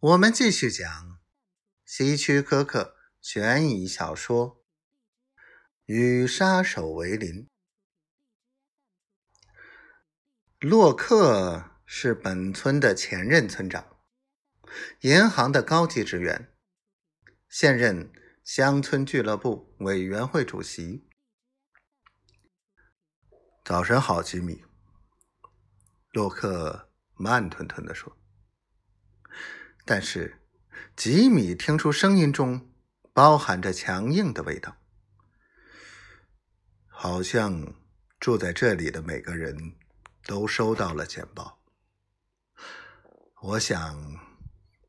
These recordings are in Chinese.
我们继续讲希区柯克悬疑小说《与杀手为邻》。洛克是本村的前任村长，银行的高级职员，现任乡村俱乐部委员会主席。早晨好，吉米。洛克慢吞吞地说。但是，吉米听出声音中包含着强硬的味道，好像住在这里的每个人都收到了简报。我想，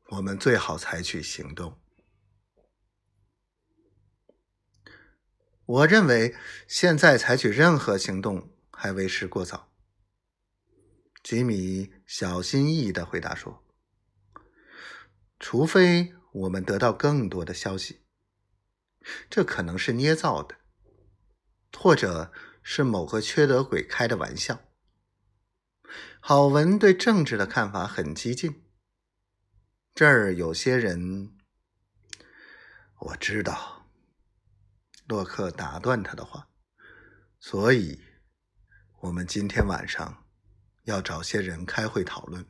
我们最好采取行动。我认为现在采取任何行动还为时过早。吉米小心翼翼的回答说。除非我们得到更多的消息，这可能是捏造的，或者是某个缺德鬼开的玩笑。郝文对政治的看法很激进。这儿有些人，我知道。洛克打断他的话，所以，我们今天晚上要找些人开会讨论，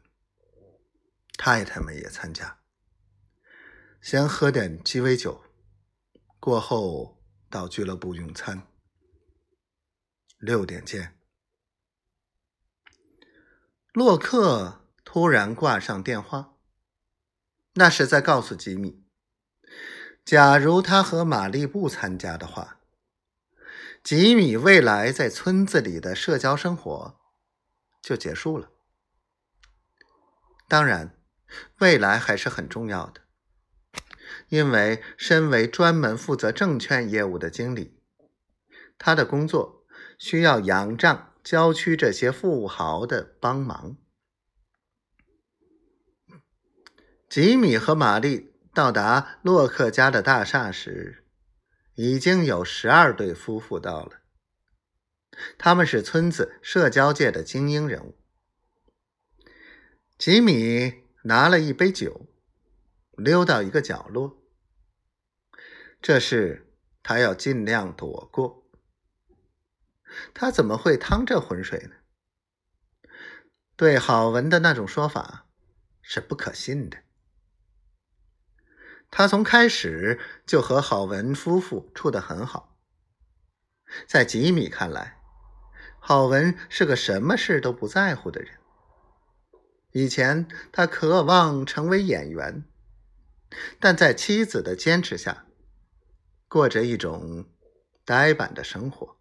太太们也参加。先喝点鸡尾酒，过后到俱乐部用餐。六点见。洛克突然挂上电话，那是在告诉吉米，假如他和玛丽不参加的话，吉米未来在村子里的社交生活就结束了。当然，未来还是很重要的。因为身为专门负责证券业务的经理，他的工作需要仰仗郊区这些富豪的帮忙。吉米和玛丽到达洛克家的大厦时，已经有十二对夫妇到了。他们是村子社交界的精英人物。吉米拿了一杯酒。溜到一个角落，这事他要尽量躲过。他怎么会趟这浑水呢？对郝文的那种说法是不可信的。他从开始就和郝文夫妇处得很好。在吉米看来，郝文是个什么事都不在乎的人。以前他渴望成为演员。但在妻子的坚持下，过着一种呆板的生活。